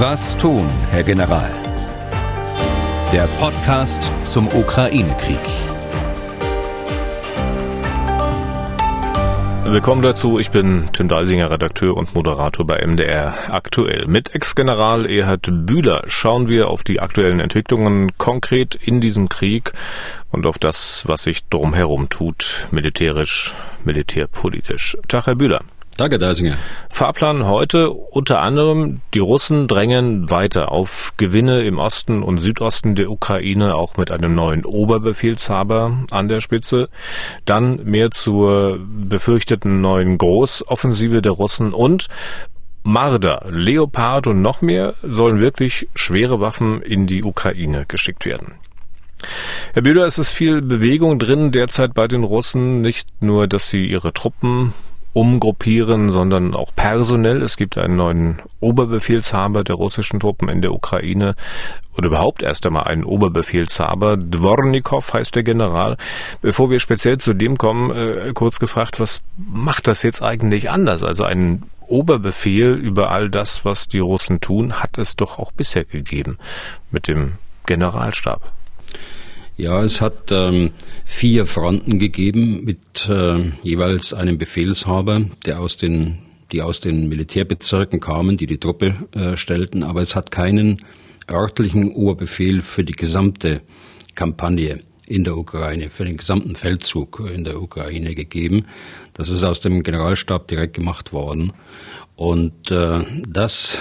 Was tun, Herr General? Der Podcast zum Ukraine-Krieg. Willkommen dazu. Ich bin Tim Deisinger, Redakteur und Moderator bei MDR aktuell. Mit Ex-General Erhard Bühler schauen wir auf die aktuellen Entwicklungen konkret in diesem Krieg und auf das, was sich drumherum tut, militärisch, militärpolitisch. Tag, Herr Bühler. Danke, Deisinger. Fahrplan heute unter anderem, die Russen drängen weiter auf Gewinne im Osten und Südosten der Ukraine, auch mit einem neuen Oberbefehlshaber an der Spitze. Dann mehr zur befürchteten neuen Großoffensive der Russen und Marder, Leopard und noch mehr sollen wirklich schwere Waffen in die Ukraine geschickt werden. Herr Bühler, es ist viel Bewegung drin derzeit bei den Russen. Nicht nur, dass sie ihre Truppen umgruppieren, sondern auch personell. Es gibt einen neuen Oberbefehlshaber der russischen Truppen in der Ukraine oder überhaupt erst einmal einen Oberbefehlshaber. Dvornikov heißt der General. Bevor wir speziell zu dem kommen, äh, kurz gefragt, was macht das jetzt eigentlich anders? Also ein Oberbefehl über all das, was die Russen tun, hat es doch auch bisher gegeben mit dem Generalstab. Ja, es hat ähm, vier Fronten gegeben mit äh, jeweils einem Befehlshaber, der aus den, die aus den Militärbezirken kamen, die die Truppe äh, stellten, aber es hat keinen örtlichen Oberbefehl für die gesamte Kampagne in der Ukraine, für den gesamten Feldzug in der Ukraine gegeben. Das ist aus dem Generalstab direkt gemacht worden. Und äh, das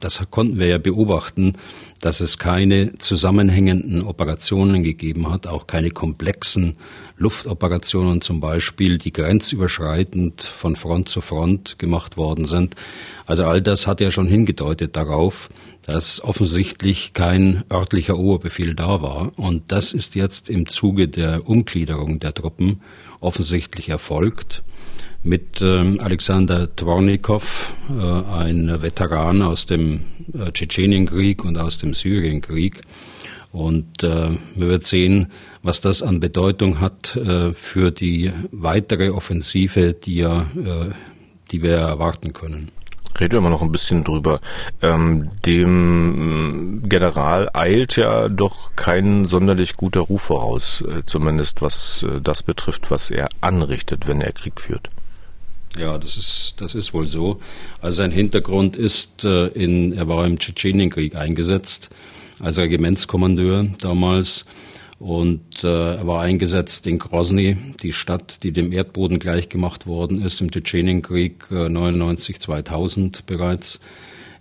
das konnten wir ja beobachten, dass es keine zusammenhängenden Operationen gegeben hat, auch keine komplexen Luftoperationen zum Beispiel, die grenzüberschreitend von Front zu Front gemacht worden sind. Also all das hat ja schon hingedeutet darauf, dass offensichtlich kein örtlicher Oberbefehl da war. Und das ist jetzt im Zuge der Umgliederung der Truppen offensichtlich erfolgt mit ähm, Alexander Twornikow, äh, ein Veteran aus dem äh, Tschetschenienkrieg und aus dem Syrienkrieg. Und äh, wir werden sehen, was das an Bedeutung hat für die weitere Offensive, die, ja, die wir erwarten können. Reden wir mal noch ein bisschen drüber. Ähm, dem General eilt ja doch kein sonderlich guter Ruf voraus, zumindest was das betrifft, was er anrichtet, wenn er Krieg führt. Ja, das ist, das ist wohl so. Also sein Hintergrund ist, äh, in, er war im Tschetschenienkrieg eingesetzt als Regimentskommandeur damals und äh, er war eingesetzt in Grozny, die Stadt, die dem Erdboden gleichgemacht worden ist im Tschetschenienkrieg äh, 99 2000 bereits.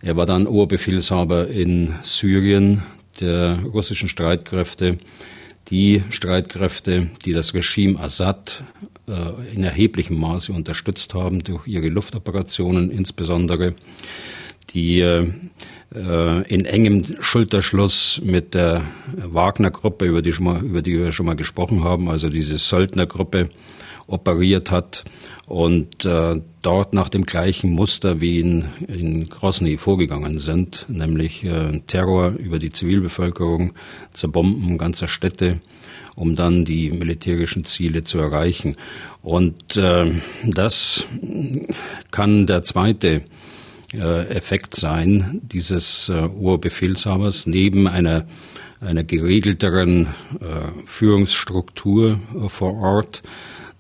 Er war dann Oberbefehlshaber in Syrien der russischen Streitkräfte die Streitkräfte, die das Regime Assad äh, in erheblichem Maße unterstützt haben durch ihre Luftoperationen insbesondere, die äh, in engem Schulterschluss mit der Wagner-Gruppe, über die, über die wir schon mal gesprochen haben, also diese Söldnergruppe, operiert hat und äh, dort nach dem gleichen Muster wie in, in Grozny vorgegangen sind, nämlich äh, Terror über die Zivilbevölkerung, Zerbomben ganzer Städte, um dann die militärischen Ziele zu erreichen. Und äh, das kann der zweite äh, Effekt sein dieses äh, Urbefehlshabers neben einer einer geregelteren äh, Führungsstruktur äh, vor Ort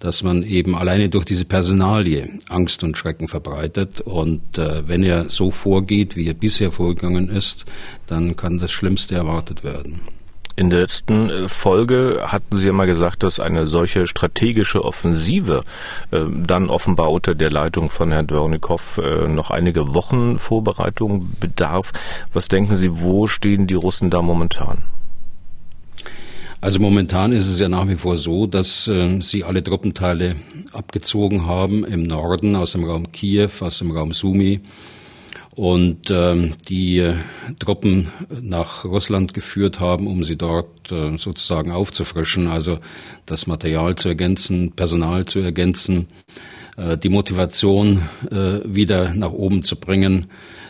dass man eben alleine durch diese Personalie Angst und Schrecken verbreitet. Und äh, wenn er so vorgeht, wie er bisher vorgegangen ist, dann kann das Schlimmste erwartet werden. In der letzten äh, Folge hatten Sie ja mal gesagt, dass eine solche strategische Offensive äh, dann offenbar unter der Leitung von Herrn Dvornikow äh, noch einige Wochen Vorbereitung bedarf. Was denken Sie, wo stehen die Russen da momentan? Also momentan ist es ja nach wie vor so, dass äh, sie alle Truppenteile abgezogen haben im Norden, aus dem Raum Kiew, aus dem Raum Sumi und ähm, die äh, Truppen nach Russland geführt haben, um sie dort äh, sozusagen aufzufrischen, also das Material zu ergänzen, Personal zu ergänzen, äh, die Motivation äh, wieder nach oben zu bringen,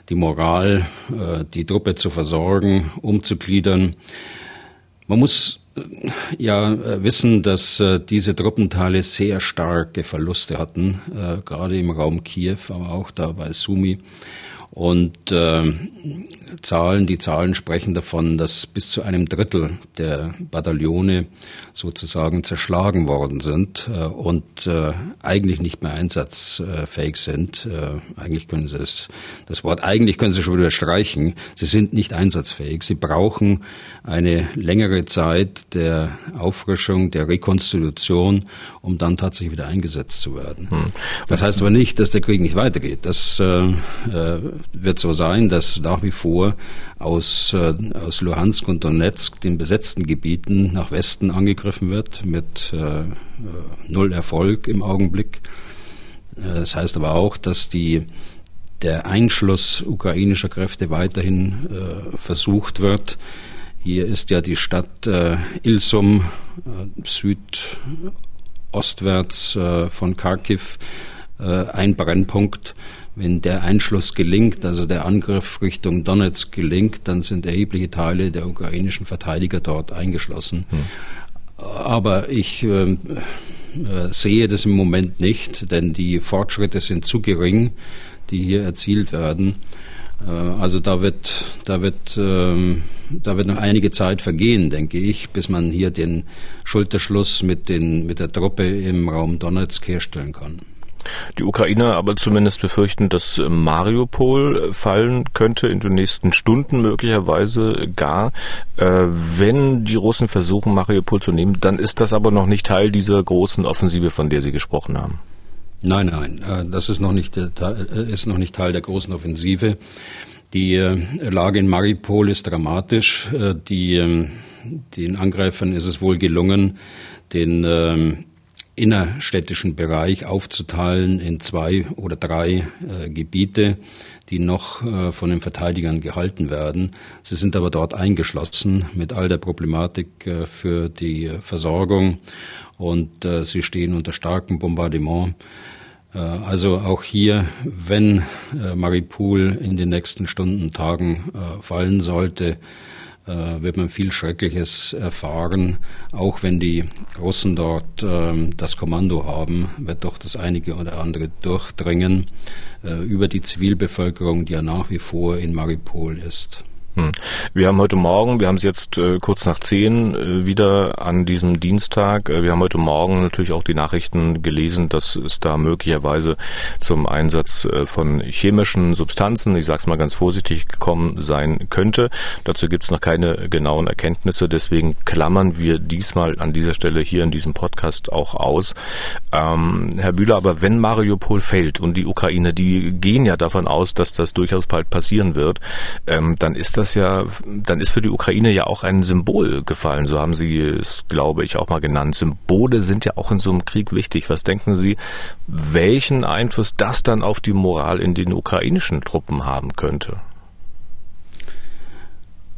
die Moral, äh, die Truppe zu versorgen, umzugliedern. Man muss ja wissen, dass äh, diese Truppenteile sehr starke Verluste hatten, äh, gerade im Raum Kiew, aber auch da bei Sumi. Und äh, Zahlen, die Zahlen sprechen davon, dass bis zu einem Drittel der Bataillone sozusagen zerschlagen worden sind äh, und äh, eigentlich nicht mehr einsatzfähig sind. Äh, eigentlich können sie es, das Wort eigentlich können sie schon wieder streichen. Sie sind nicht einsatzfähig. Sie brauchen eine längere Zeit der Auffrischung, der Rekonstitution, um dann tatsächlich wieder eingesetzt zu werden. Hm. Das heißt aber nicht, dass der Krieg nicht weitergeht. Das äh, äh wird so sein, dass nach wie vor aus, äh, aus Luhansk und Donetsk, den besetzten Gebieten, nach Westen angegriffen wird, mit äh, null Erfolg im Augenblick. Äh, das heißt aber auch, dass die, der Einschluss ukrainischer Kräfte weiterhin äh, versucht wird. Hier ist ja die Stadt äh, Ilsum, äh, südostwärts äh, von Kharkiv, äh, ein Brennpunkt. Wenn der Einschluss gelingt, also der Angriff Richtung Donetsk gelingt, dann sind erhebliche Teile der ukrainischen Verteidiger dort eingeschlossen. Hm. Aber ich äh, äh, sehe das im Moment nicht, denn die Fortschritte sind zu gering, die hier erzielt werden. Äh, also da wird, da wird, ähm, da wird noch einige Zeit vergehen, denke ich, bis man hier den Schulterschluss mit den, mit der Truppe im Raum Donetsk herstellen kann. Die Ukrainer aber zumindest befürchten, dass Mariupol fallen könnte in den nächsten Stunden möglicherweise gar. Äh, wenn die Russen versuchen, Mariupol zu nehmen, dann ist das aber noch nicht Teil dieser großen Offensive, von der Sie gesprochen haben. Nein, nein, äh, das ist noch nicht, äh, ist noch nicht Teil der großen Offensive. Die Lage in Mariupol ist dramatisch. Die, ähm, den Angreifern ist es wohl gelungen, den ähm, innerstädtischen Bereich aufzuteilen in zwei oder drei äh, Gebiete, die noch äh, von den Verteidigern gehalten werden. Sie sind aber dort eingeschlossen mit all der Problematik äh, für die Versorgung und äh, sie stehen unter starkem Bombardement. Äh, also auch hier, wenn äh, Maripol in den nächsten Stunden, Tagen fallen sollte, äh, wird man viel Schreckliches erfahren. Auch wenn die Russen dort äh, das Kommando haben, wird doch das einige oder andere durchdringen äh, über die Zivilbevölkerung, die ja nach wie vor in Maripol ist. Hm. Wir haben heute Morgen, wir haben es jetzt äh, kurz nach zehn äh, wieder an diesem Dienstag. Äh, wir haben heute Morgen natürlich auch die Nachrichten gelesen, dass es da möglicherweise zum Einsatz äh, von chemischen Substanzen, ich sage es mal ganz vorsichtig, gekommen sein könnte. Dazu gibt es noch keine genauen Erkenntnisse. Deswegen klammern wir diesmal an dieser Stelle hier in diesem Podcast auch aus. Ähm, Herr Bühler, aber wenn Mariupol fällt und die Ukraine, die gehen ja davon aus, dass das durchaus bald passieren wird, ähm, dann ist das das ja, dann ist für die Ukraine ja auch ein Symbol gefallen. So haben Sie es, glaube ich, auch mal genannt. Symbole sind ja auch in so einem Krieg wichtig. Was denken Sie, welchen Einfluss das dann auf die Moral in den ukrainischen Truppen haben könnte?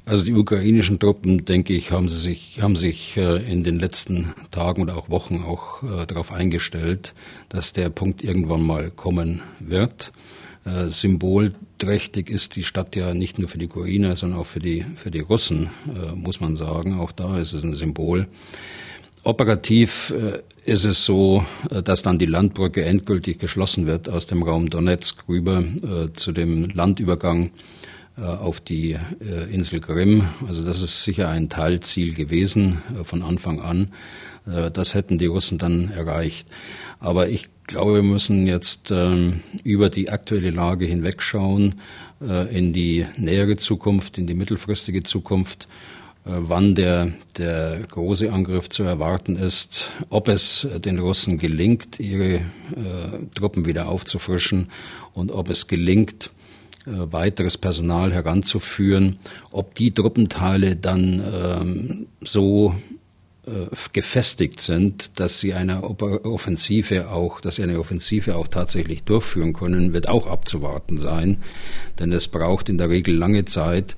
Also die ukrainischen Truppen, denke ich, haben sie sich, haben sich äh, in den letzten Tagen oder auch Wochen auch äh, darauf eingestellt, dass der Punkt irgendwann mal kommen wird. Äh, symbolträchtig ist die Stadt ja nicht nur für die Ukrainer, sondern auch für die, für die Russen, äh, muss man sagen. Auch da ist es ein Symbol. Operativ äh, ist es so, äh, dass dann die Landbrücke endgültig geschlossen wird aus dem Raum Donetsk rüber äh, zu dem Landübergang auf die Insel Krim. Also das ist sicher ein Teilziel gewesen von Anfang an. Das hätten die Russen dann erreicht. Aber ich glaube, wir müssen jetzt ähm, über die aktuelle Lage hinwegschauen äh, in die nähere Zukunft, in die mittelfristige Zukunft, äh, wann der, der große Angriff zu erwarten ist, ob es den Russen gelingt, ihre äh, Truppen wieder aufzufrischen und ob es gelingt, äh, weiteres Personal heranzuführen, ob die Truppenteile dann ähm, so gefestigt sind, dass sie eine Offensive auch, dass sie eine Offensive auch tatsächlich durchführen können, wird auch abzuwarten sein. Denn es braucht in der Regel lange Zeit,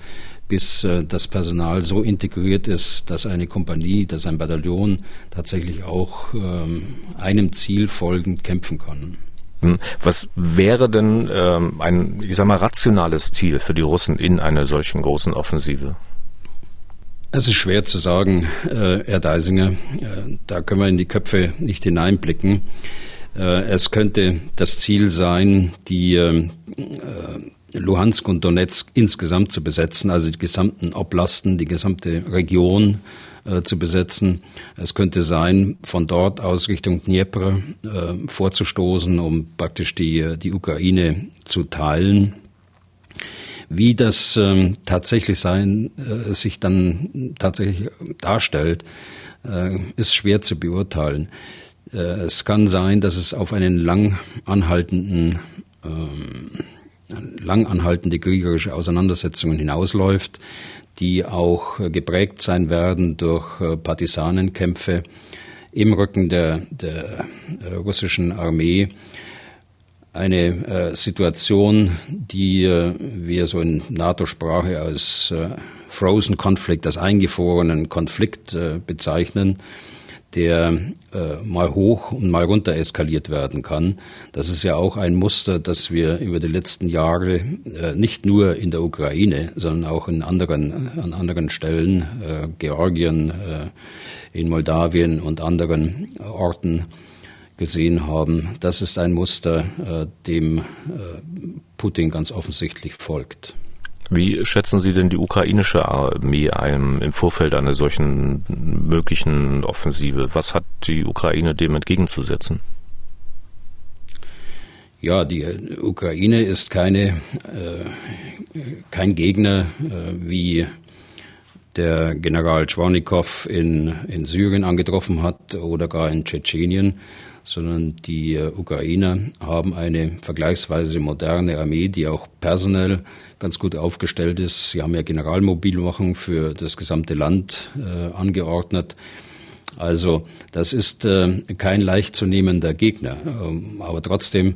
bis äh, das Personal so integriert ist, dass eine Kompanie, dass ein Bataillon tatsächlich auch ähm, einem Ziel folgend kämpfen kann. Hm. Was wäre denn ähm, ein, ich sag mal, rationales Ziel für die Russen in einer solchen großen Offensive? Es ist schwer zu sagen, äh, Herr Deisinger. Äh, da können wir in die Köpfe nicht hineinblicken. Äh, es könnte das Ziel sein, die äh, Luhansk und Donetsk insgesamt zu besetzen, also die gesamten Oblasten, die gesamte Region zu besetzen. Es könnte sein, von dort aus Richtung Dnieper vorzustoßen, um praktisch die, die Ukraine zu teilen. Wie das äh, tatsächlich sein, äh, sich dann tatsächlich darstellt, äh, ist schwer zu beurteilen. Äh, es kann sein, dass es auf einen lang anhaltenden ähm, lang anhaltende kriegerische Auseinandersetzungen hinausläuft, die auch geprägt sein werden durch äh, Partisanenkämpfe im Rücken der, der äh, russischen Armee. Eine äh, Situation, die äh, wir so in NATO-Sprache als äh, Frozen Conflict, als eingefrorenen Konflikt äh, bezeichnen, der äh, mal hoch und mal runter eskaliert werden kann. Das ist ja auch ein Muster, das wir über die letzten Jahre äh, nicht nur in der Ukraine, sondern auch in anderen, an anderen Stellen, Georgien, in Moldawien und anderen Orten gesehen haben. Das ist ein Muster, äh, dem äh, Putin ganz offensichtlich folgt. Wie schätzen Sie denn die ukrainische Armee ein im Vorfeld einer solchen möglichen Offensive? Was hat die Ukraine dem entgegenzusetzen? Ja, die Ukraine ist keine, äh, kein Gegner äh, wie der General Schwornikow in, in Syrien angetroffen hat oder gar in Tschetschenien, sondern die äh, Ukrainer haben eine vergleichsweise moderne Armee, die auch personell ganz gut aufgestellt ist. Sie haben ja Generalmobilmachung für das gesamte Land äh, angeordnet. Also das ist äh, kein leicht zu nehmender Gegner. Ähm, aber trotzdem,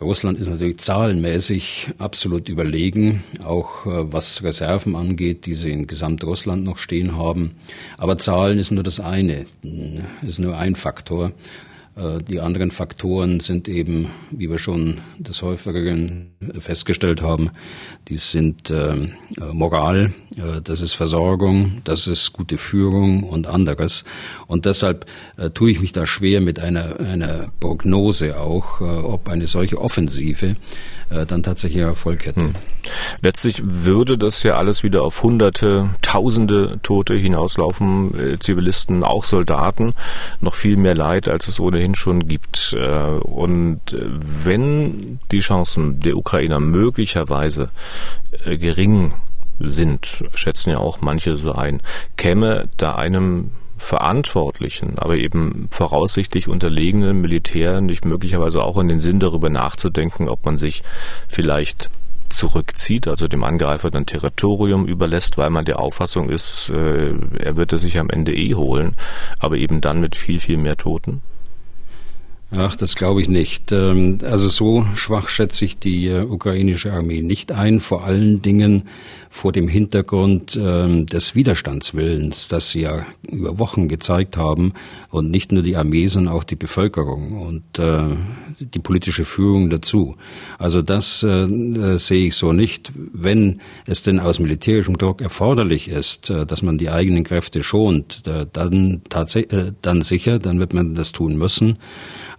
Russland ist natürlich zahlenmäßig absolut überlegen, auch äh, was Reserven angeht, die sie in Gesamtrussland noch stehen haben. Aber Zahlen ist nur das eine, ist nur ein Faktor. Äh, die anderen Faktoren sind eben, wie wir schon des Häufigeren festgestellt haben, die sind äh, Moral, äh, das ist Versorgung, das ist gute Führung und anderes. Und deshalb tue ich mich da schwer mit einer, einer Prognose auch, ob eine solche Offensive dann tatsächlich Erfolg hätte. Hm. Letztlich würde das ja alles wieder auf Hunderte, Tausende Tote hinauslaufen, äh, Zivilisten, auch Soldaten, noch viel mehr Leid, als es ohnehin schon gibt. Äh, und wenn die Chancen der Ukrainer möglicherweise gering sind, schätzen ja auch manche so ein, käme da einem Verantwortlichen, aber eben voraussichtlich unterlegenen Militär nicht möglicherweise auch in den Sinn darüber nachzudenken, ob man sich vielleicht zurückzieht, also dem Angreifer dann Territorium überlässt, weil man der Auffassung ist, äh, er wird es sich am Ende eh holen, aber eben dann mit viel, viel mehr Toten? Ach, das glaube ich nicht. Ähm, also so schwach schätze ich die äh, ukrainische Armee nicht ein, vor allen Dingen vor dem Hintergrund ähm, des Widerstandswillens, das sie ja über Wochen gezeigt haben und nicht nur die Armee, sondern auch die Bevölkerung und äh, die politische Führung dazu. Also das äh, sehe ich so nicht. Wenn es denn aus militärischem Druck erforderlich ist, dass man die eigenen Kräfte schont, dann tatsächlich, dann sicher, dann wird man das tun müssen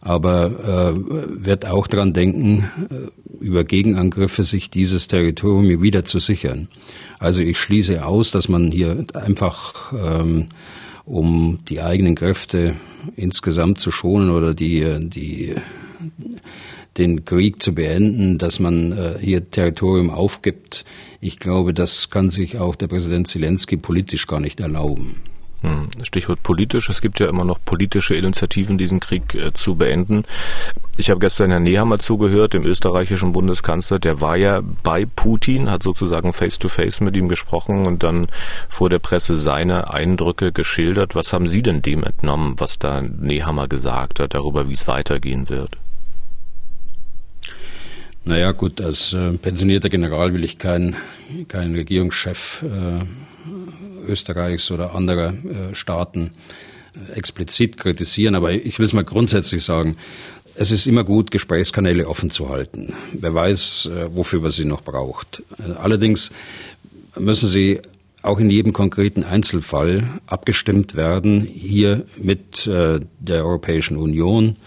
aber äh, wird auch daran denken, äh, über Gegenangriffe sich dieses Territorium wieder zu sichern. Also ich schließe aus, dass man hier einfach, ähm, um die eigenen Kräfte insgesamt zu schonen oder die, die den Krieg zu beenden, dass man äh, hier Territorium aufgibt. Ich glaube, das kann sich auch der Präsident Zelensky politisch gar nicht erlauben. Hm, Stichwort politisch. Es gibt ja immer noch politische Initiativen, diesen Krieg äh, zu beenden. Ich habe gestern Herrn Nehammer zugehört, dem österreichischen Bundeskanzler. Der war ja bei Putin, hat sozusagen face-to-face -face mit ihm gesprochen und dann vor der Presse seine Eindrücke geschildert. Was haben Sie denn dem entnommen, was da Nehammer gesagt hat, darüber, wie es weitergehen wird? Naja, gut, als äh, pensionierter General will ich keinen kein Regierungschef äh, Österreichs oder anderer äh, Staaten äh, explizit kritisieren, aber ich will es mal grundsätzlich sagen. Es ist immer gut, Gesprächskanäle offen zu halten. Wer weiß, äh, wofür man sie noch braucht. Allerdings müssen Sie auch in jedem konkreten Einzelfall abgestimmt werden, hier mit der Europäischen Union.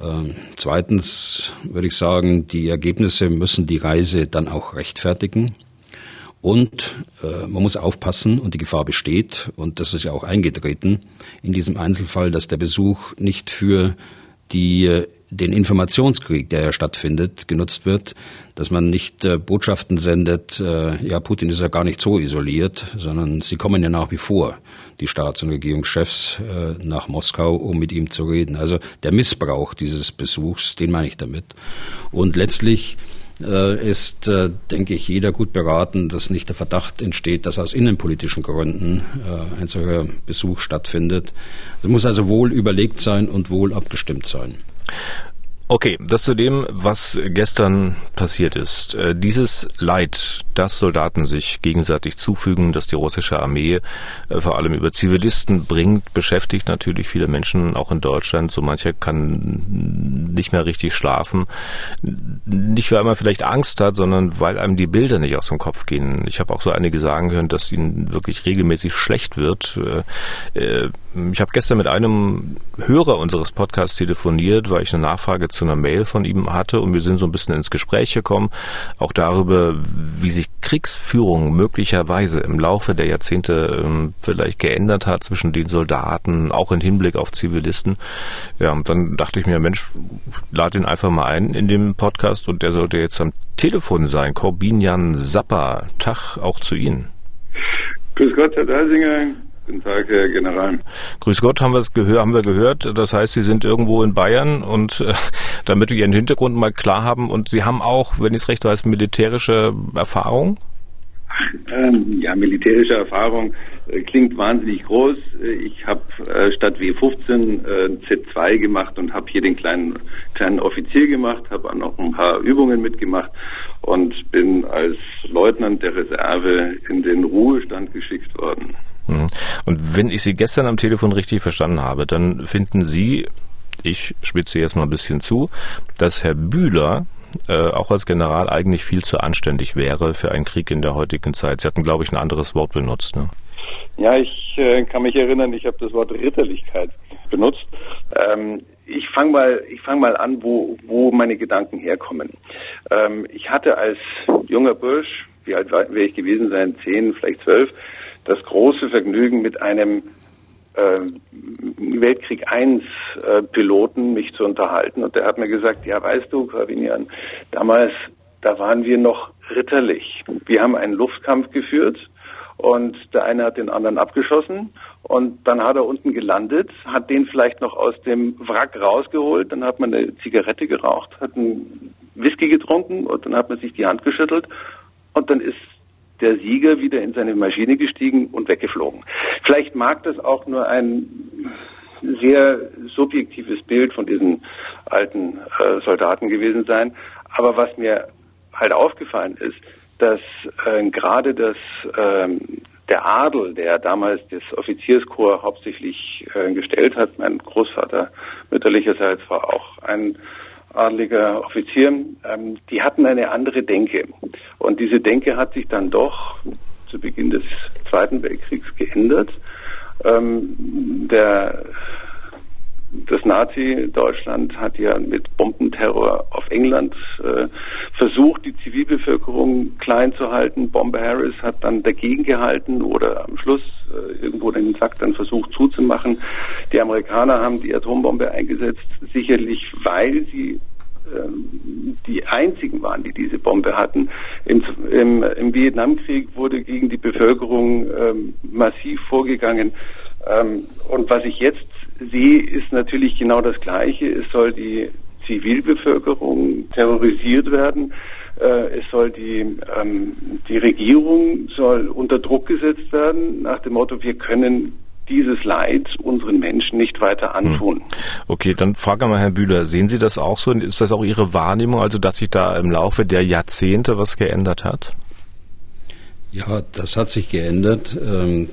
Ähm, zweitens würde ich sagen, die Ergebnisse müssen die Reise dann auch rechtfertigen. Und äh, man muss aufpassen, und die Gefahr besteht, und das ist ja auch eingetreten in diesem Einzelfall, dass der Besuch nicht für die äh, den Informationskrieg, der ja stattfindet, genutzt wird, dass man nicht äh, Botschaften sendet, äh, ja, Putin ist ja gar nicht so isoliert, sondern sie kommen ja nach wie vor, die Staats- und Regierungschefs, äh, nach Moskau, um mit ihm zu reden. Also der Missbrauch dieses Besuchs, den meine ich damit. Und letztlich ist, äh, denke ich, jeder gut beraten, dass nicht der Verdacht entsteht, dass aus innenpolitischen Gründen äh, ein solcher Besuch stattfindet. Es muss also wohl überlegt sein und wohl abgestimmt sein. Okay, das zu dem, was gestern passiert ist. Äh, dieses Leid, das Soldaten sich gegenseitig zufügen, das die russische Armee äh, vor allem über Zivilisten bringt, beschäftigt natürlich viele Menschen auch in Deutschland. So mancher kann nicht mehr richtig schlafen. Nicht, weil man vielleicht Angst hat, sondern weil einem die Bilder nicht aus dem Kopf gehen. Ich habe auch so einige sagen hören, dass ihnen wirklich regelmäßig schlecht wird. Äh, ich habe gestern mit einem Hörer unseres Podcasts telefoniert, weil ich eine Nachfrage zu einer Mail von ihm hatte und wir sind so ein bisschen ins Gespräch gekommen, auch darüber, wie sich Kriegsführung möglicherweise im Laufe der Jahrzehnte ähm, vielleicht geändert hat zwischen den Soldaten, auch im Hinblick auf Zivilisten. Ja, und dann dachte ich mir, Mensch, lad ihn einfach mal ein in dem Podcast und der sollte jetzt am Telefon sein. Corbinian Sapper, Tag auch zu Ihnen. Grüß Gott, Herr Deisinger. Guten Tag, Herr General. Grüß Gott, haben, gehör, haben wir gehört. Das heißt, Sie sind irgendwo in Bayern und äh, damit wir Ihren Hintergrund mal klar haben und Sie haben auch, wenn ich es recht weiß, militärische Erfahrung? Ähm, ja, militärische Erfahrung äh, klingt wahnsinnig groß. Ich habe äh, statt W15 äh, Z2 gemacht und habe hier den kleinen kleinen Offizier gemacht, habe auch noch ein paar Übungen mitgemacht und bin als Leutnant der Reserve in den Ruhestand geschickt worden. Mhm. Und wenn ich Sie gestern am Telefon richtig verstanden habe, dann finden Sie, ich spitze jetzt mal ein bisschen zu, dass Herr Bühler äh, auch als General eigentlich viel zu anständig wäre für einen Krieg in der heutigen Zeit. Sie hatten, glaube ich, ein anderes Wort benutzt. Ne? Ja, ich äh, kann mich erinnern, ich habe das Wort Ritterlichkeit benutzt. Ähm, ich fange mal, ich fange mal an, wo, wo meine Gedanken herkommen. Ähm, ich hatte als junger Bursch, wie alt wäre ich gewesen sein, zehn, vielleicht zwölf, das große Vergnügen, mit einem äh, Weltkrieg I äh, Piloten mich zu unterhalten. Und der hat mir gesagt, ja, weißt du, Kravinian, damals, da waren wir noch ritterlich. Wir haben einen Luftkampf geführt und der eine hat den anderen abgeschossen und dann hat er unten gelandet, hat den vielleicht noch aus dem Wrack rausgeholt, dann hat man eine Zigarette geraucht, hat einen Whisky getrunken und dann hat man sich die Hand geschüttelt und dann ist der Sieger wieder in seine Maschine gestiegen und weggeflogen. Vielleicht mag das auch nur ein sehr subjektives Bild von diesen alten äh, Soldaten gewesen sein. Aber was mir halt aufgefallen ist, dass äh, gerade das ähm, der Adel, der damals das Offizierskorps hauptsächlich äh, gestellt hat, mein Großvater mütterlicherseits war auch ein adliger Offizier, ähm, die hatten eine andere Denke. Und diese Denke hat sich dann doch zu Beginn des Zweiten Weltkriegs geändert. Ähm, der, das Nazi-Deutschland hat ja mit Bombenterror auf England äh, versucht, die Zivilbevölkerung klein zu halten. Bomber Harris hat dann dagegen gehalten oder am Schluss äh, irgendwo den Sack dann versucht zuzumachen. Die Amerikaner haben die Atombombe eingesetzt, sicherlich weil sie ähm, die einzigen waren, die diese Bombe hatten. Im, im, im Vietnamkrieg wurde gegen die Bevölkerung ähm, massiv vorgegangen. Ähm, und was ich jetzt sehe, ist natürlich genau das Gleiche. Es soll die Zivilbevölkerung terrorisiert werden. Äh, es soll die, ähm, die Regierung soll unter Druck gesetzt werden nach dem Motto, wir können dieses Leid unseren Menschen nicht weiter hm. antun. Okay, dann frage mal Herr Bühler, sehen Sie das auch so? Ist das auch Ihre Wahrnehmung, also dass sich da im Laufe der Jahrzehnte was geändert hat? Ja, das hat sich geändert, ähm,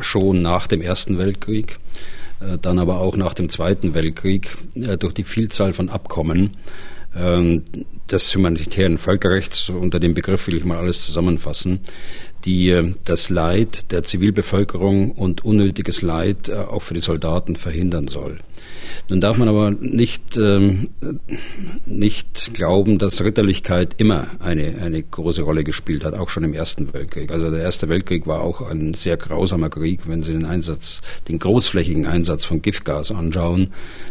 schon nach dem Ersten Weltkrieg, äh, dann aber auch nach dem Zweiten Weltkrieg äh, durch die Vielzahl von Abkommen ähm, des humanitären Völkerrechts, unter dem Begriff will ich mal alles zusammenfassen, die äh, das Leid der Zivilbevölkerung und unnötiges Leid äh, auch für die Soldaten verhindern soll. Nun darf man aber nicht, ähm, nicht glauben, dass Ritterlichkeit immer eine, eine große Rolle gespielt hat, auch schon im Ersten Weltkrieg. Also der Erste Weltkrieg war auch ein sehr grausamer Krieg, wenn Sie den Einsatz, den großflächigen Einsatz von Giftgas anschauen,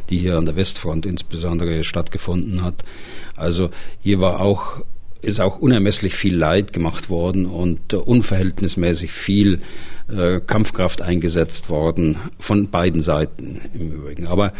die hier an der Westfront insbesondere stattgefunden hat. Also hier war auch ist auch unermesslich viel Leid gemacht worden und äh, unverhältnismäßig viel äh, Kampfkraft eingesetzt worden von beiden Seiten im Übrigen. Aber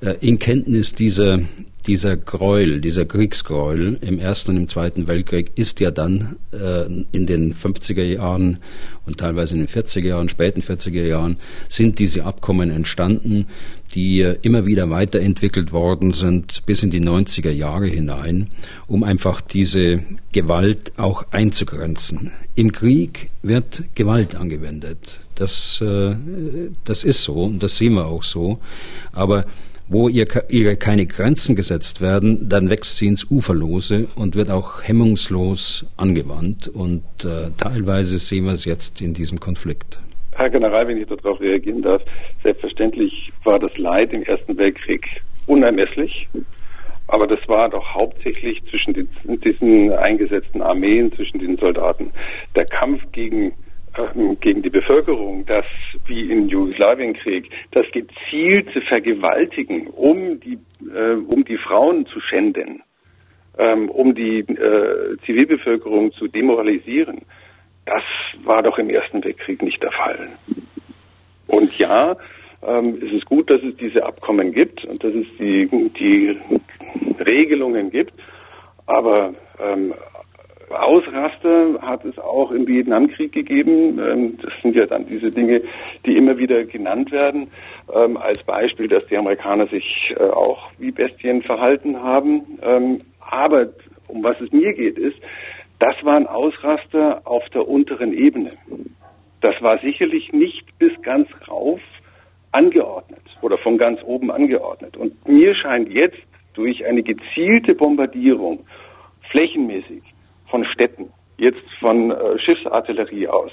äh, in Kenntnis dieser dieser Gräuel, dieser Kriegsgräuel im Ersten und im Zweiten Weltkrieg ist ja dann äh, in den 50er Jahren und teilweise in den 40er Jahren, späten 40er Jahren, sind diese Abkommen entstanden, die äh, immer wieder weiterentwickelt worden sind bis in die 90er Jahre hinein, um einfach diese Gewalt auch einzugrenzen. Im Krieg wird Gewalt angewendet. Das, äh, das ist so und das sehen wir auch so. Aber wo ihr, ihr keine Grenzen gesetzt werden, dann wächst sie ins Uferlose und wird auch hemmungslos angewandt. Und äh, teilweise sehen wir es jetzt in diesem Konflikt. Herr General, wenn ich darauf reagieren darf, selbstverständlich war das Leid im Ersten Weltkrieg unermesslich. Aber das war doch hauptsächlich zwischen den, diesen eingesetzten Armeen, zwischen den Soldaten. Der Kampf gegen gegen die Bevölkerung, das wie im Jugoslawienkrieg, das gezielte Vergewaltigen, um die, äh, um die Frauen zu schänden, ähm, um die äh, Zivilbevölkerung zu demoralisieren, das war doch im Ersten Weltkrieg nicht der Fall. Und ja, ähm, es ist gut, dass es diese Abkommen gibt und dass es die, die Regelungen gibt, aber ähm, Ausraster hat es auch im Vietnamkrieg gegeben. Ähm, das sind ja dann diese Dinge, die immer wieder genannt werden, ähm, als Beispiel, dass die Amerikaner sich äh, auch wie Bestien verhalten haben. Ähm, aber um was es mir geht, ist, das waren Ausraster auf der unteren Ebene. Das war sicherlich nicht bis ganz rauf angeordnet oder von ganz oben angeordnet. Und mir scheint jetzt durch eine gezielte Bombardierung flächenmäßig von Städten, jetzt von äh, Schiffsartillerie aus,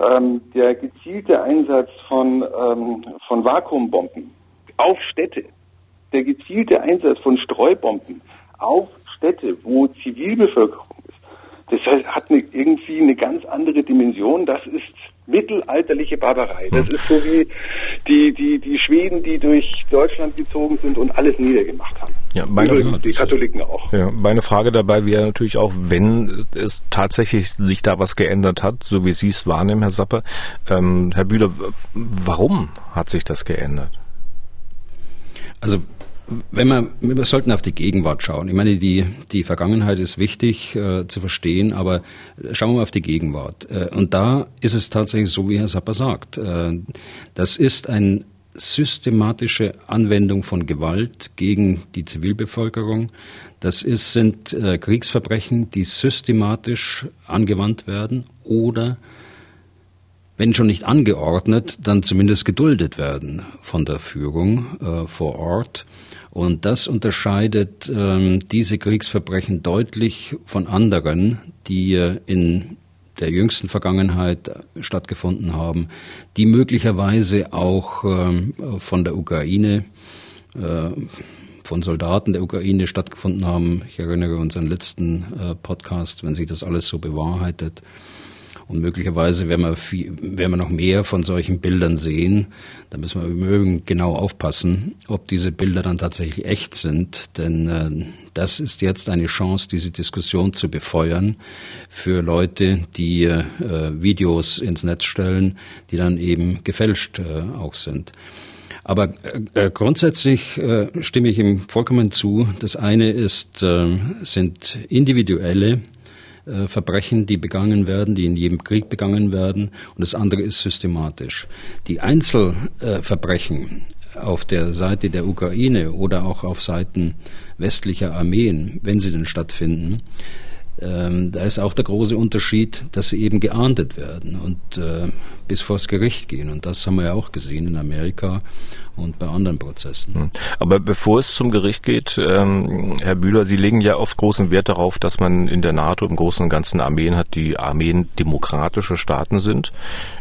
ähm, der gezielte Einsatz von, ähm, von Vakuumbomben auf Städte, der gezielte Einsatz von Streubomben auf Städte, wo Zivilbevölkerung ist, das hat eine, irgendwie eine ganz andere Dimension. Das ist mittelalterliche Barbarei. Das ist so wie die, die, die Schweden, die durch Deutschland gezogen sind und alles niedergemacht haben. Ja, meine, Übrigens, die Katholiken auch. Ja, meine Frage dabei wäre natürlich auch, wenn es tatsächlich sich da was geändert hat, so wie Sie es wahrnehmen, Herr Sapper. Ähm, Herr Bühler, warum hat sich das geändert? Also wenn man, wir sollten auf die Gegenwart schauen. Ich meine, die, die Vergangenheit ist wichtig äh, zu verstehen, aber schauen wir mal auf die Gegenwart. Äh, und da ist es tatsächlich so, wie Herr Sapper sagt. Äh, das ist eine systematische Anwendung von Gewalt gegen die Zivilbevölkerung. Das ist, sind äh, Kriegsverbrechen, die systematisch angewandt werden oder wenn schon nicht angeordnet, dann zumindest geduldet werden von der Führung äh, vor Ort. Und das unterscheidet ähm, diese Kriegsverbrechen deutlich von anderen, die äh, in der jüngsten Vergangenheit stattgefunden haben, die möglicherweise auch ähm, von der Ukraine, äh, von Soldaten der Ukraine stattgefunden haben. Ich erinnere uns an den letzten äh, Podcast, wenn sich das alles so bewahrheitet. Und möglicherweise werden wir, viel, werden wir noch mehr von solchen Bildern sehen. Da müssen wir mögen genau aufpassen, ob diese Bilder dann tatsächlich echt sind. Denn äh, das ist jetzt eine Chance, diese Diskussion zu befeuern für Leute, die äh, Videos ins Netz stellen, die dann eben gefälscht äh, auch sind. Aber äh, grundsätzlich äh, stimme ich ihm vollkommen zu. Das eine ist, äh, sind individuelle äh, Verbrechen, die begangen werden, die in jedem Krieg begangen werden, und das andere ist systematisch. Die Einzelverbrechen auf der Seite der Ukraine oder auch auf Seiten westlicher Armeen, wenn sie denn stattfinden, ähm, da ist auch der große Unterschied, dass sie eben geahndet werden und äh, bis vors Gericht gehen. Und das haben wir ja auch gesehen in Amerika, und bei anderen Prozessen. Hm. Aber bevor es zum Gericht geht, ähm, Herr Bühler, Sie legen ja oft großen Wert darauf, dass man in der NATO im Großen und Ganzen Armeen hat, die Armeen demokratische Staaten sind.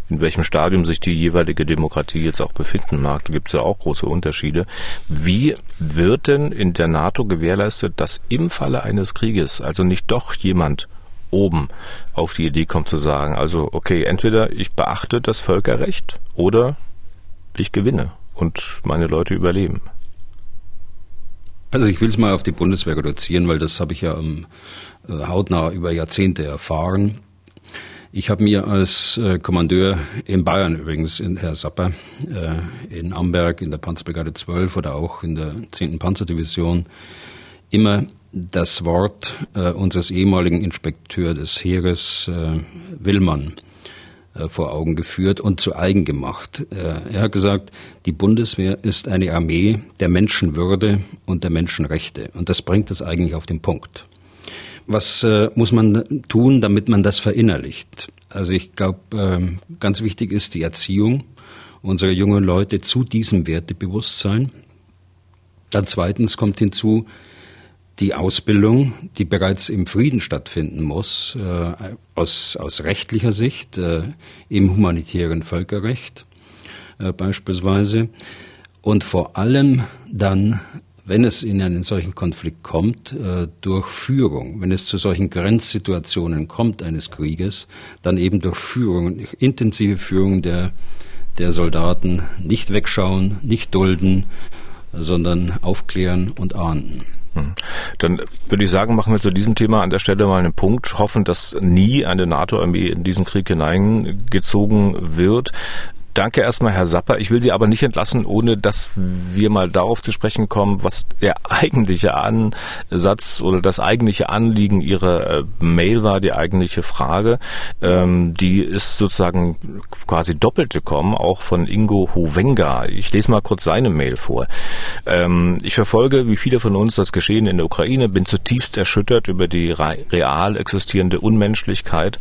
In welchem Stadium sich die jeweilige Demokratie jetzt auch befinden mag, da gibt es ja auch große Unterschiede. Wie wird denn in der NATO gewährleistet, dass im Falle eines Krieges also nicht doch jemand oben auf die Idee kommt zu sagen, also okay, entweder ich beachte das Völkerrecht oder ich gewinne und meine Leute überleben. Also ich will es mal auf die Bundeswehr reduzieren, weil das habe ich ja ähm, äh, hautnah über Jahrzehnte erfahren. Ich habe mir als äh, Kommandeur in Bayern übrigens, in Herr Sapper, äh, in Amberg in der Panzerbrigade 12 oder auch in der 10. Panzerdivision immer das Wort äh, unseres ehemaligen Inspekteur des Heeres äh, Willmann äh, vor Augen geführt und zu eigen gemacht. Äh, er hat gesagt, die Bundeswehr ist eine Armee der Menschenwürde und der Menschenrechte. Und das bringt es eigentlich auf den Punkt. Was äh, muss man tun, damit man das verinnerlicht? Also ich glaube, ähm, ganz wichtig ist die Erziehung unserer jungen Leute zu diesem Wertebewusstsein. Dann zweitens kommt hinzu, die Ausbildung, die bereits im Frieden stattfinden muss, äh, aus, aus rechtlicher Sicht, äh, im humanitären Völkerrecht äh, beispielsweise, und vor allem dann, wenn es in einen solchen Konflikt kommt, äh, durch Führung, wenn es zu solchen Grenzsituationen kommt eines Krieges, dann eben durch Führung, intensive Führung der, der Soldaten, nicht wegschauen, nicht dulden, sondern aufklären und ahnden. Hm. Dann würde ich sagen, machen wir zu diesem Thema an der Stelle mal einen Punkt, hoffen, dass nie eine NATO-Armee in diesen Krieg hineingezogen wird. Danke erstmal, Herr Sapper. Ich will Sie aber nicht entlassen, ohne dass wir mal darauf zu sprechen kommen, was der eigentliche Ansatz oder das eigentliche Anliegen Ihrer äh, Mail war, die eigentliche Frage. Ähm, die ist sozusagen quasi doppelt gekommen, auch von Ingo Hovenga. Ich lese mal kurz seine Mail vor. Ähm, ich verfolge, wie viele von uns, das Geschehen in der Ukraine, bin zutiefst erschüttert über die real existierende Unmenschlichkeit.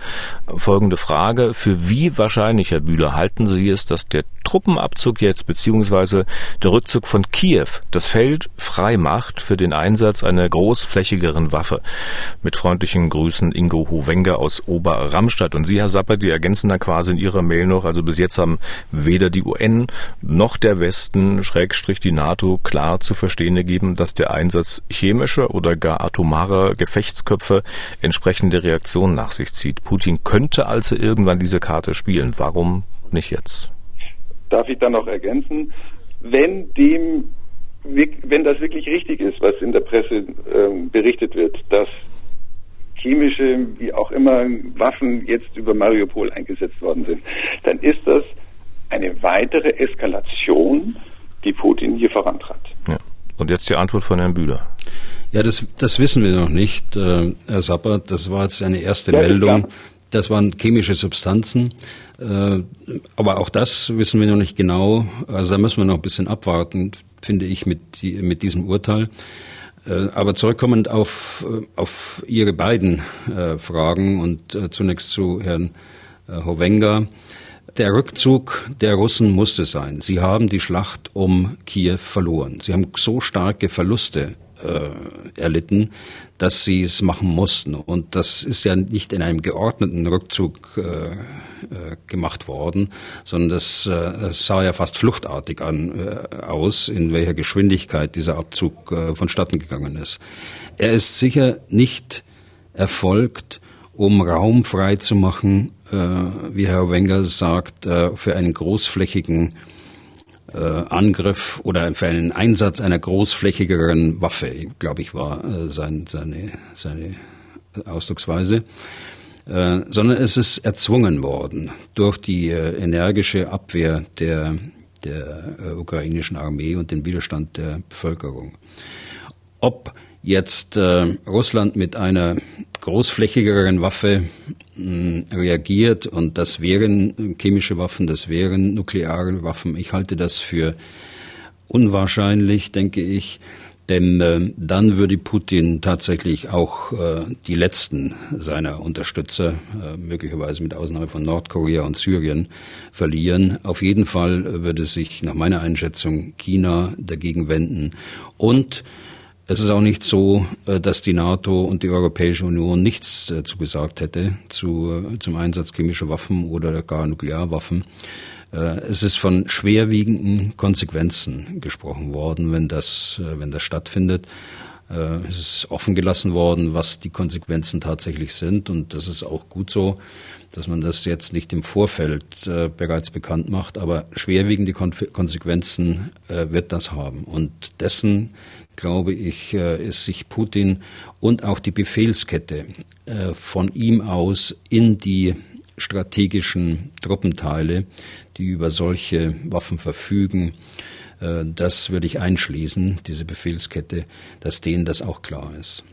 Folgende Frage. Für wie wahrscheinlich, Herr Bühler, halten Sie es, ist, dass der Truppenabzug jetzt beziehungsweise der Rückzug von Kiew das Feld frei macht für den Einsatz einer großflächigeren Waffe. Mit freundlichen Grüßen Ingo Huwenger aus Oberramstadt. Und Sie, Herr Sapper, die ergänzen da quasi in Ihrer Mail noch, also bis jetzt haben weder die UN noch der Westen, Schrägstrich die NATO, klar zu verstehen gegeben, dass der Einsatz chemischer oder gar atomarer Gefechtsköpfe entsprechende Reaktionen nach sich zieht. Putin könnte also irgendwann diese Karte spielen. Warum nicht jetzt? Darf ich dann noch ergänzen, wenn dem wenn das wirklich richtig ist, was in der Presse äh, berichtet wird, dass chemische, wie auch immer, Waffen jetzt über Mariupol eingesetzt worden sind, dann ist das eine weitere Eskalation, die Putin hier vorantreibt. Ja. Und jetzt die Antwort von Herrn Bühler. Ja, das, das wissen wir noch nicht, äh, Herr Sapper. Das war jetzt eine erste ja, Meldung. Das waren chemische Substanzen. Äh, aber auch das wissen wir noch nicht genau. Also da müssen wir noch ein bisschen abwarten, finde ich, mit, mit diesem Urteil. Äh, aber zurückkommend auf, äh, auf Ihre beiden Fragen und zunächst zu Herrn Hovenga. Der Rückzug der Russen musste sein. Sie haben die Schlacht um Kiew verloren. Sie haben so starke Verluste äh, erlitten, dass sie es machen mussten. Und das ist ja nicht in einem geordneten Rückzug äh, äh, gemacht worden, sondern das, äh, sah ja fast fluchtartig an, äh, aus, in welcher Geschwindigkeit dieser Abzug äh, vonstatten gegangen ist. Er ist sicher nicht erfolgt, um Raum frei zu machen, äh, wie Herr Wenger sagt, äh, für einen großflächigen äh, Angriff oder für einen Einsatz einer großflächigeren Waffe, glaube ich, war äh, sein, seine, seine Ausdrucksweise. Äh, sondern es ist erzwungen worden durch die äh, energische Abwehr der, der äh, ukrainischen Armee und den Widerstand der Bevölkerung. Ob jetzt äh, Russland mit einer großflächigeren Waffe mh, reagiert und das wären chemische Waffen, das wären nukleare Waffen. Ich halte das für unwahrscheinlich, denke ich. Denn äh, dann würde Putin tatsächlich auch äh, die letzten seiner Unterstützer, äh, möglicherweise mit Ausnahme von Nordkorea und Syrien, verlieren. Auf jeden Fall würde sich nach meiner Einschätzung China dagegen wenden. Und es ist auch nicht so, äh, dass die NATO und die Europäische Union nichts äh, zugesagt hätte zu, äh, zum Einsatz chemischer Waffen oder gar Nuklearwaffen. Es ist von schwerwiegenden Konsequenzen gesprochen worden, wenn das, wenn das stattfindet. Es ist offen gelassen worden, was die Konsequenzen tatsächlich sind. Und das ist auch gut so, dass man das jetzt nicht im Vorfeld bereits bekannt macht. Aber schwerwiegende Konsequenzen wird das haben. Und dessen glaube ich, äh, ist sich Putin und auch die Befehlskette äh, von ihm aus in die strategischen Truppenteile, die über solche Waffen verfügen, äh, das würde ich einschließen, diese Befehlskette, dass denen das auch klar ist.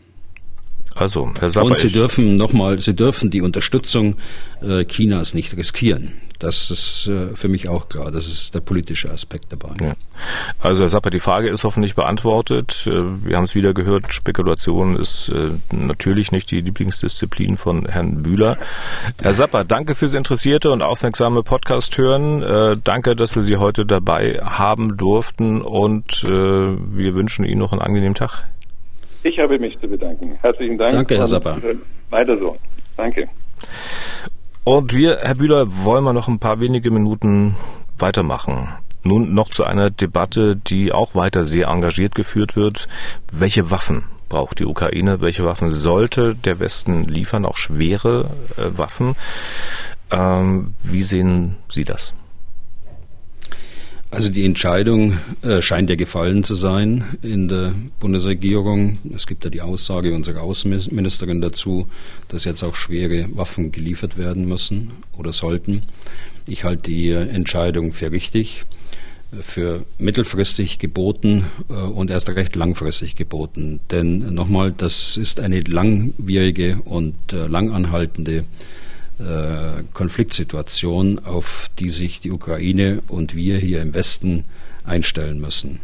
Also, Herr Sapper, Und Sie dürfen nochmal, Sie dürfen die Unterstützung Chinas nicht riskieren. Das ist äh, für mich auch klar. Das ist der politische Aspekt dabei. Ja. Also Herr Sapper, die Frage ist hoffentlich beantwortet. Äh, wir haben es wieder gehört, Spekulation ist äh, natürlich nicht die Lieblingsdisziplin von Herrn Bühler. Herr Sapper, danke fürs interessierte und aufmerksame Podcast hören. Danke, dass wir Sie heute dabei haben durften und wir wünschen Ihnen noch einen angenehmen Tag. Ich habe mich zu bedanken. Herzlichen Dank. Danke, Herr Sapper. Weiter so. Danke. Und wir, Herr Bühler, wollen wir noch ein paar wenige Minuten weitermachen. Nun noch zu einer Debatte, die auch weiter sehr engagiert geführt wird. Welche Waffen braucht die Ukraine? Welche Waffen sollte der Westen liefern? Auch schwere äh, Waffen. Ähm, wie sehen Sie das? Also die Entscheidung äh, scheint ja gefallen zu sein in der Bundesregierung. Es gibt ja die Aussage unserer Außenministerin dazu, dass jetzt auch schwere Waffen geliefert werden müssen oder sollten. Ich halte die Entscheidung für richtig, für mittelfristig geboten äh, und erst recht langfristig geboten. Denn nochmal, das ist eine langwierige und äh, langanhaltende Konfliktsituation, auf die sich die Ukraine und wir hier im Westen einstellen müssen.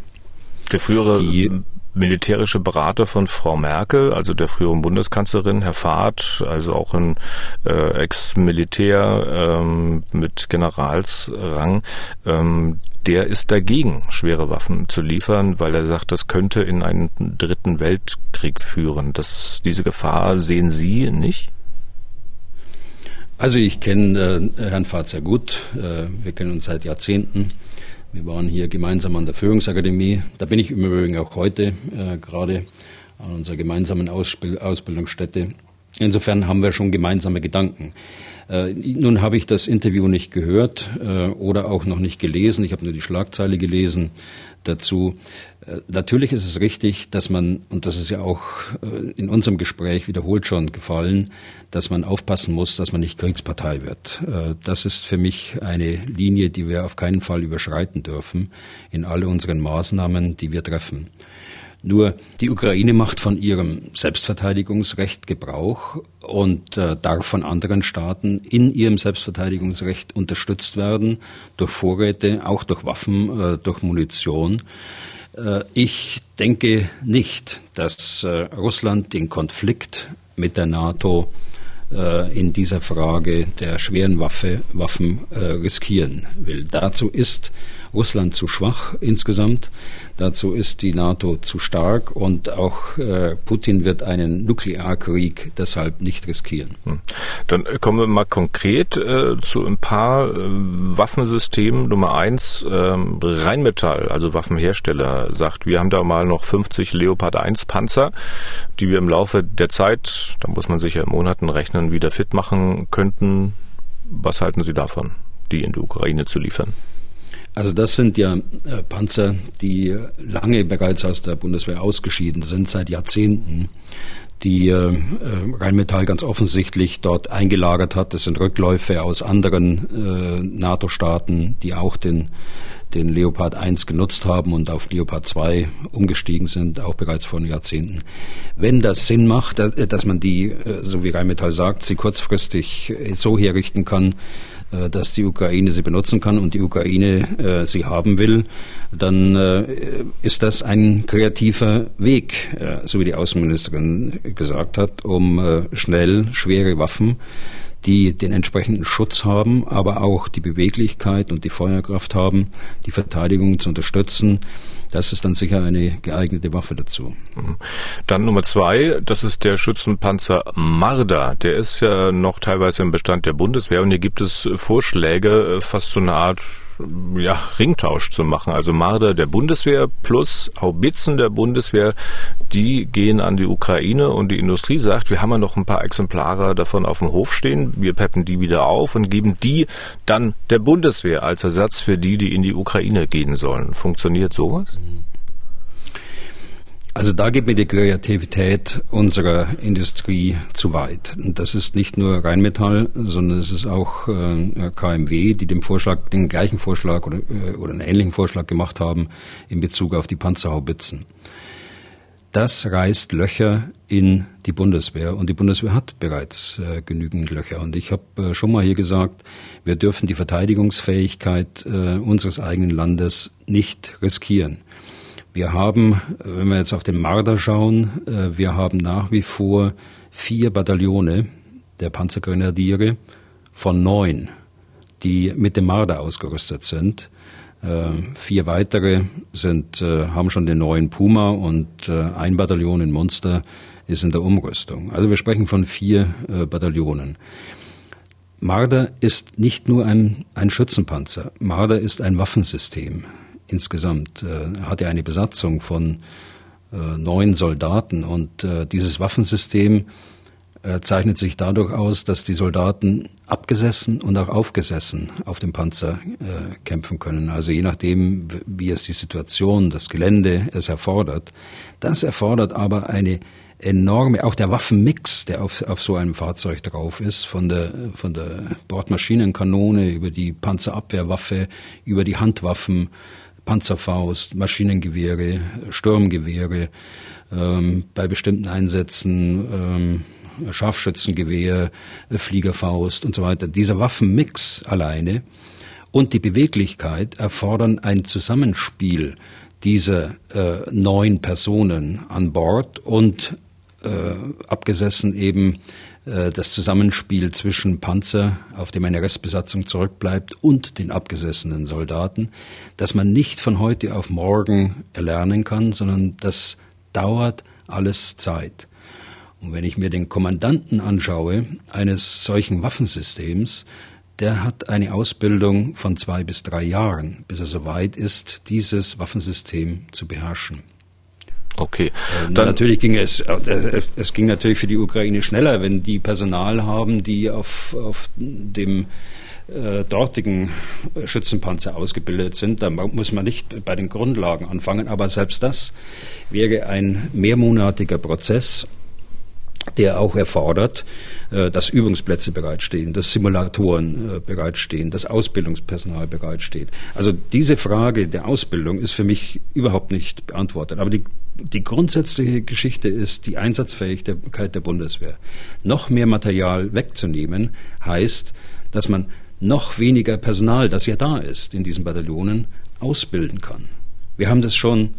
Der frühere die, militärische Berater von Frau Merkel, also der früheren Bundeskanzlerin, Herr Fahrt, also auch ein äh, Ex-Militär ähm, mit Generalsrang, ähm, der ist dagegen, schwere Waffen zu liefern, weil er sagt, das könnte in einen dritten Weltkrieg führen. Das, diese Gefahr sehen Sie nicht? Also ich kenne äh, Herrn Fahrt sehr gut. Äh, wir kennen uns seit Jahrzehnten. Wir waren hier gemeinsam an der Führungsakademie. Da bin ich im Übrigen auch heute äh, gerade an unserer gemeinsamen Ausbild Ausbildungsstätte. Insofern haben wir schon gemeinsame Gedanken. Äh, nun habe ich das Interview nicht gehört äh, oder auch noch nicht gelesen. Ich habe nur die Schlagzeile gelesen dazu. Äh, natürlich ist es richtig, dass man, und das ist ja auch äh, in unserem Gespräch wiederholt schon gefallen, dass man aufpassen muss, dass man nicht Kriegspartei wird. Äh, das ist für mich eine Linie, die wir auf keinen Fall überschreiten dürfen in alle unseren Maßnahmen, die wir treffen. Nur die Ukraine macht von ihrem Selbstverteidigungsrecht Gebrauch und äh, darf von anderen Staaten in ihrem Selbstverteidigungsrecht unterstützt werden durch Vorräte, auch durch Waffen, äh, durch Munition. Äh, ich denke nicht, dass äh, Russland den Konflikt mit der NATO äh, in dieser Frage der schweren Waffe, Waffen riskieren will. Dazu ist Russland zu schwach insgesamt. Dazu ist die NATO zu stark und auch äh, Putin wird einen Nuklearkrieg deshalb nicht riskieren. Hm. Dann kommen wir mal konkret äh, zu ein paar äh, Waffensystemen. Nummer eins, ähm, Rheinmetall, also Waffenhersteller, sagt, wir haben da mal noch 50 Leopard 1 Panzer, die wir im Laufe der Zeit, da muss man sich ja in Monaten rechnen, wieder fit machen könnten. Was halten Sie davon, die in die Ukraine zu liefern? Also das sind ja äh, Panzer, die lange bereits aus der Bundeswehr ausgeschieden sind, seit Jahrzehnten, die äh, äh, Rheinmetall ganz offensichtlich dort eingelagert hat. Das sind Rückläufe aus anderen NATO-Staaten, die auch den, den Leopard 1 genutzt haben und auf Leopard 2 umgestiegen sind, auch bereits vor Jahrzehnten. Wenn das Sinn macht, dass man die, so wie Rheinmetall sagt, sie kurzfristig so herrichten kann, dass die Ukraine sie benutzen kann und die Ukraine äh, sie haben will, dann äh, ist das ein kreativer Weg, äh, so wie die Außenministerin gesagt hat, um äh, schnell schwere Waffen die den entsprechenden Schutz haben, aber auch die Beweglichkeit und die Feuerkraft haben, die Verteidigung zu unterstützen. Das ist dann sicher eine geeignete Waffe dazu. Mhm. Dann Nummer zwei, das ist der Schützenpanzer Marder. Der ist ja noch teilweise im Bestand der Bundeswehr und hier gibt es Vorschläge, fast so eine Art ja, Ringtausch zu machen. Also Marder der Bundeswehr plus Haubitzen der Bundeswehr, die gehen an die Ukraine und die Industrie sagt, wir haben ja noch ein paar Exemplare davon auf dem Hof stehen, wir peppen die wieder auf und geben die dann der Bundeswehr als Ersatz für die, die in die Ukraine gehen sollen. Funktioniert sowas? Also da geht mir die Kreativität unserer Industrie zu weit. Und das ist nicht nur Rheinmetall, sondern es ist auch äh, KMW, die den Vorschlag, den gleichen Vorschlag oder, äh, oder einen ähnlichen Vorschlag gemacht haben in Bezug auf die Panzerhaubitzen. Das reißt Löcher in die Bundeswehr und die Bundeswehr hat bereits äh, genügend Löcher. Und ich habe äh, schon mal hier gesagt, wir dürfen die Verteidigungsfähigkeit äh, unseres eigenen Landes nicht riskieren. Wir haben, wenn wir jetzt auf den Marder schauen, äh, wir haben nach wie vor vier Bataillone der Panzergrenadiere von neun, die mit dem Marder ausgerüstet sind. Äh, vier weitere sind, äh, haben schon den neuen Puma und ein Bataillon in Munster ist in der Umrüstung. Also wir sprechen von vier Bataillonen. Marder ist nicht nur ein, ein Schützenpanzer. Marder ist ein Waffensystem insgesamt. Äh, hatte eine Besatzung von äh, neun Soldaten und äh, dieses Waffensystem zeichnet sich dadurch aus, dass die Soldaten abgesessen und auch aufgesessen auf dem Panzer äh, kämpfen können. Also je nachdem, wie es die Situation, das Gelände es erfordert. Das erfordert aber eine enorme, auch der Waffenmix, der auf, auf so einem Fahrzeug drauf ist, von der, von der Bordmaschinenkanone über die Panzerabwehrwaffe, über die Handwaffen, Panzerfaust, Maschinengewehre, Sturmgewehre, ähm, bei bestimmten Einsätzen ähm, Scharfschützengewehr, Fliegerfaust und so weiter. Dieser Waffenmix alleine und die Beweglichkeit erfordern ein Zusammenspiel dieser äh, neun Personen an Bord und äh, abgesessen eben äh, das Zusammenspiel zwischen Panzer, auf dem eine Restbesatzung zurückbleibt, und den abgesessenen Soldaten, dass man nicht von heute auf morgen erlernen kann, sondern das dauert alles Zeit. Und wenn ich mir den Kommandanten anschaue eines solchen Waffensystems, der hat eine Ausbildung von zwei bis drei Jahren, bis er soweit ist, dieses Waffensystem zu beherrschen. Okay. Äh, Dann natürlich ging es, äh, es ging natürlich für die Ukraine schneller, wenn die Personal haben, die auf, auf dem äh, dortigen Schützenpanzer ausgebildet sind. Da muss man nicht bei den Grundlagen anfangen, aber selbst das wäre ein mehrmonatiger Prozess der auch erfordert, äh, dass Übungsplätze bereitstehen, dass Simulatoren äh, bereitstehen, dass Ausbildungspersonal bereitsteht. Also diese Frage der Ausbildung ist für mich überhaupt nicht beantwortet. Aber die, die grundsätzliche Geschichte ist die Einsatzfähigkeit der Bundeswehr. Noch mehr Material wegzunehmen heißt, dass man noch weniger Personal, das ja da ist in diesen Bataillonen, ausbilden kann. Wir haben das schon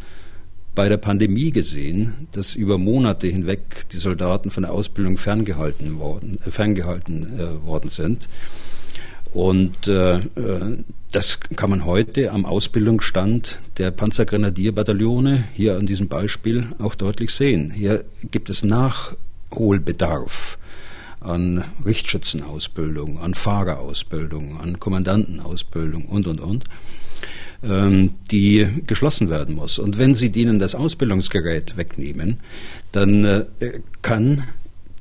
bei der Pandemie gesehen, dass über Monate hinweg die Soldaten von der Ausbildung ferngehalten worden, äh, ferngehalten äh, worden sind. Und äh, äh, das kann man heute am Ausbildungsstand der Panzergrenadierbataillone hier an diesem Beispiel auch deutlich sehen. Hier gibt es Nachholbedarf an Richtschützenausbildung, an Fahrerausbildung, an Kommandantenausbildung und, und, und. Ähm, die geschlossen werden muss. Und wenn Sie denen das Ausbildungsgerät wegnehmen, dann äh, kann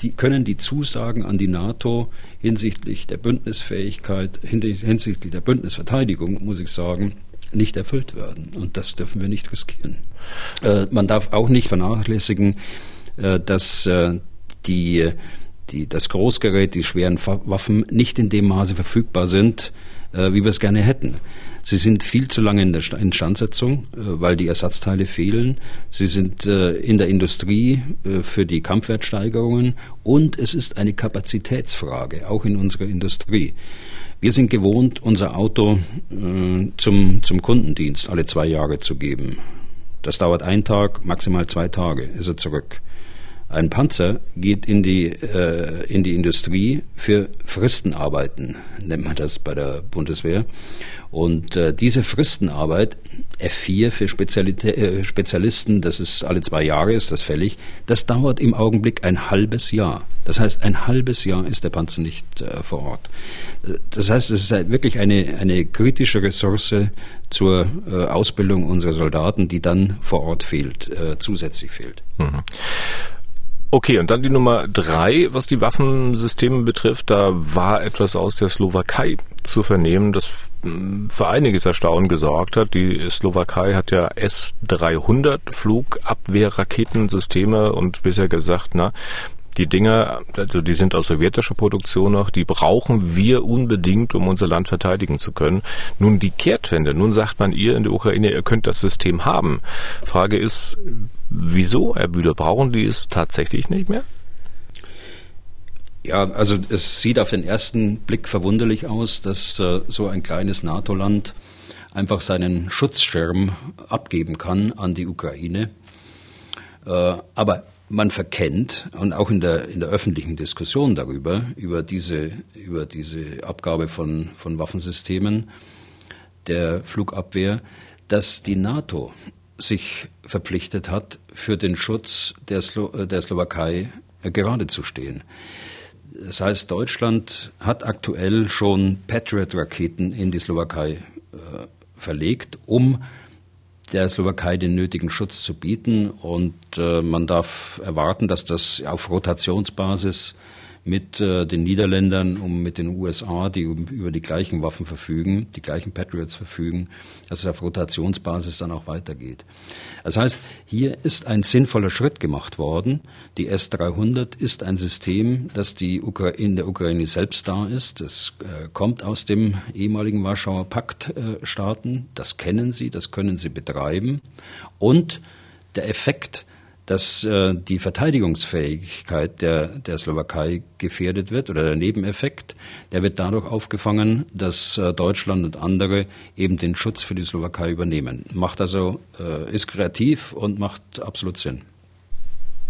die, können die Zusagen an die NATO hinsichtlich der Bündnisfähigkeit, hinsichtlich der Bündnisverteidigung, muss ich sagen, nicht erfüllt werden. Und das dürfen wir nicht riskieren. Äh, man darf auch nicht vernachlässigen, äh, dass äh, die, die, das Großgerät, die schweren Waffen nicht in dem Maße verfügbar sind, äh, wie wir es gerne hätten. Sie sind viel zu lange in der Instandsetzung, äh, weil die Ersatzteile fehlen. Sie sind äh, in der Industrie äh, für die Kampfwertsteigerungen und es ist eine Kapazitätsfrage, auch in unserer Industrie. Wir sind gewohnt, unser Auto zum, zum Kundendienst alle zwei Jahre zu geben. Das dauert einen Tag, maximal zwei Tage, ist er zurück. Ein Panzer geht in die, äh, in die Industrie für Fristenarbeiten, nennt man das bei der Bundeswehr. Und äh, diese Fristenarbeit, F4 für Spezialitä äh, Spezialisten, das ist alle zwei Jahre, ist das fällig, das dauert im Augenblick ein halbes Jahr. Das heißt, ein halbes Jahr ist der Panzer nicht äh, vor Ort. Das heißt, es ist halt wirklich eine, eine kritische Ressource zur äh, Ausbildung unserer Soldaten, die dann vor Ort fehlt, äh, zusätzlich fehlt. Mhm. Okay, und dann die Nummer drei, was die Waffensysteme betrifft. Da war etwas aus der Slowakei zu vernehmen, das hm, für einiges Erstaunen gesorgt hat. Die Slowakei hat ja S-300 Flugabwehrraketensysteme und bisher gesagt, na, die Dinger, also die sind aus sowjetischer Produktion noch, die brauchen wir unbedingt, um unser Land verteidigen zu können. Nun die Kehrtwende, nun sagt man ihr in der Ukraine, ihr könnt das System haben. Frage ist, wieso, Herr Bühler, brauchen die es tatsächlich nicht mehr? Ja, also es sieht auf den ersten Blick verwunderlich aus, dass äh, so ein kleines NATO-Land einfach seinen Schutzschirm abgeben kann an die Ukraine. Äh, aber man verkennt und auch in der, in der öffentlichen Diskussion darüber, über diese, über diese Abgabe von, von Waffensystemen der Flugabwehr, dass die NATO sich verpflichtet hat, für den Schutz der, Slo der Slowakei gerade zu stehen. Das heißt, Deutschland hat aktuell schon Patriot-Raketen in die Slowakei äh, verlegt, um der Slowakei den nötigen Schutz zu bieten. Und äh, man darf erwarten, dass das auf Rotationsbasis mit äh, den Niederländern und mit den USA, die über die gleichen Waffen verfügen, die gleichen Patriots verfügen, dass es auf Rotationsbasis dann auch weitergeht. Das heißt, hier ist ein sinnvoller Schritt gemacht worden. Die S-300 ist ein System, das die in der Ukraine selbst da ist. Es äh, kommt aus dem ehemaligen Warschauer Pakt-Staaten. Äh, das kennen sie, das können sie betreiben. Und der Effekt dass äh, die Verteidigungsfähigkeit der, der Slowakei gefährdet wird oder der Nebeneffekt, der wird dadurch aufgefangen, dass äh, Deutschland und andere eben den Schutz für die Slowakei übernehmen. Macht also, äh, ist kreativ und macht absolut Sinn.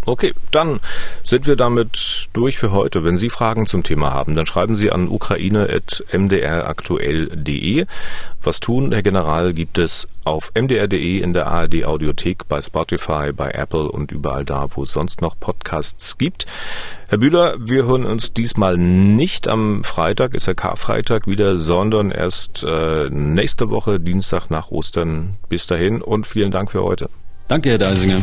Okay, dann sind wir damit durch für heute. Wenn Sie Fragen zum Thema haben, dann schreiben Sie an ukraine.mdraktuell.de. Was tun, Herr General, gibt es auf mdr.de in der ARD Audiothek, bei Spotify, bei Apple und überall da, wo es sonst noch Podcasts gibt. Herr Bühler, wir hören uns diesmal nicht am Freitag, ist ja Karfreitag wieder, sondern erst äh, nächste Woche, Dienstag nach Ostern. Bis dahin und vielen Dank für heute. Danke, Herr Deisinger.